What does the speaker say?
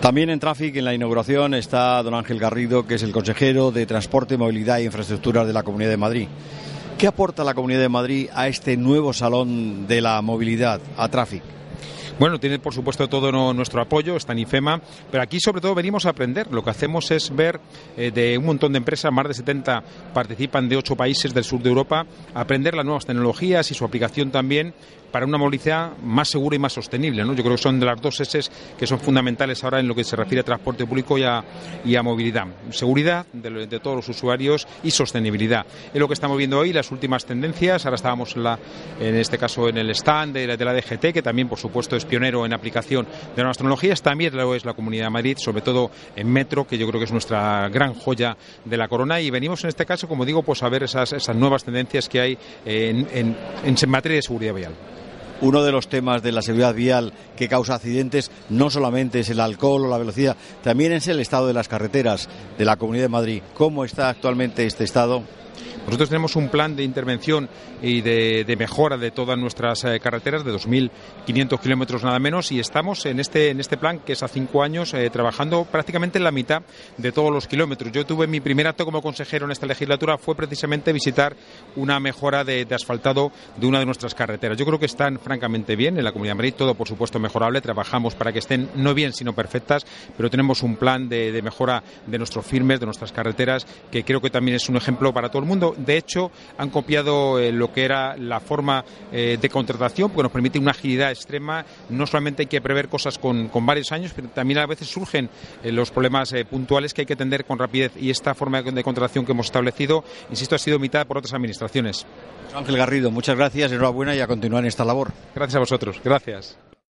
También en Traffic, en la inauguración, está don Ángel Garrido, que es el consejero de Transporte, Movilidad e Infraestructuras de la Comunidad de Madrid. ¿Qué aporta la Comunidad de Madrid a este nuevo salón de la movilidad, a Traffic? Bueno, tiene por supuesto todo nuestro apoyo, está en IFEMA, pero aquí sobre todo venimos a aprender. Lo que hacemos es ver eh, de un montón de empresas, más de 70 participan de ocho países del sur de Europa, aprender las nuevas tecnologías y su aplicación también para una movilidad más segura y más sostenible. ¿no? Yo creo que son de las dos S que son fundamentales ahora en lo que se refiere a transporte público y a, movilidad. Seguridad de, todos los usuarios y sostenibilidad. Es lo que estamos viendo hoy, las últimas tendencias. Ahora estábamos en, este caso en el stand de, de la DGT, que también, por supuesto, es pionero en aplicación de nuevas tecnologías. También lo es la Comunidad de Madrid, sobre todo en Metro, que yo creo que es nuestra gran joya de la corona. Y venimos en este caso, como digo, pues a ver esas, nuevas tendencias que hay en materia de seguridad vial uno de los temas de la seguridad vial que causa accidentes no solamente es el alcohol o la velocidad, también es el estado de las carreteras de la Comunidad de Madrid. ¿Cómo está actualmente este estado? Nosotros tenemos un plan de intervención y de, mejora de todas nuestras eh, carreteras de 2.500 kilómetros nada menos y estamos en este, en este plan que es a cinco años eh, trabajando prácticamente en la mitad de todos los kilómetros. Yo tuve mi primer acto como consejero en esta legislatura fue precisamente visitar una mejora de, de asfaltado de una de nuestras carreteras. Yo creo que están francamente bien en la Comunidad de Madrid, todo por supuesto mejorable. Trabajamos para que estén no bien sino perfectas, pero tenemos un plan de, de mejora de nuestros firmes, de nuestras carreteras, que creo que también es un ejemplo para todo el mundo. De hecho, han copiado eh, lo que era la forma eh, de contratación, porque nos permite una agilidad extrema. No solamente hay que prever cosas con, con varios años, pero también a veces surgen eh, los problemas puntuales que hay que atender con rapidez. Y esta forma de contratación que hemos establecido, insisto, ha sido imitada por otras administraciones. Ángel Garrido, muchas gracias, enhorabuena y a continuar en esta labor. Gracias a vosotros. Gracias.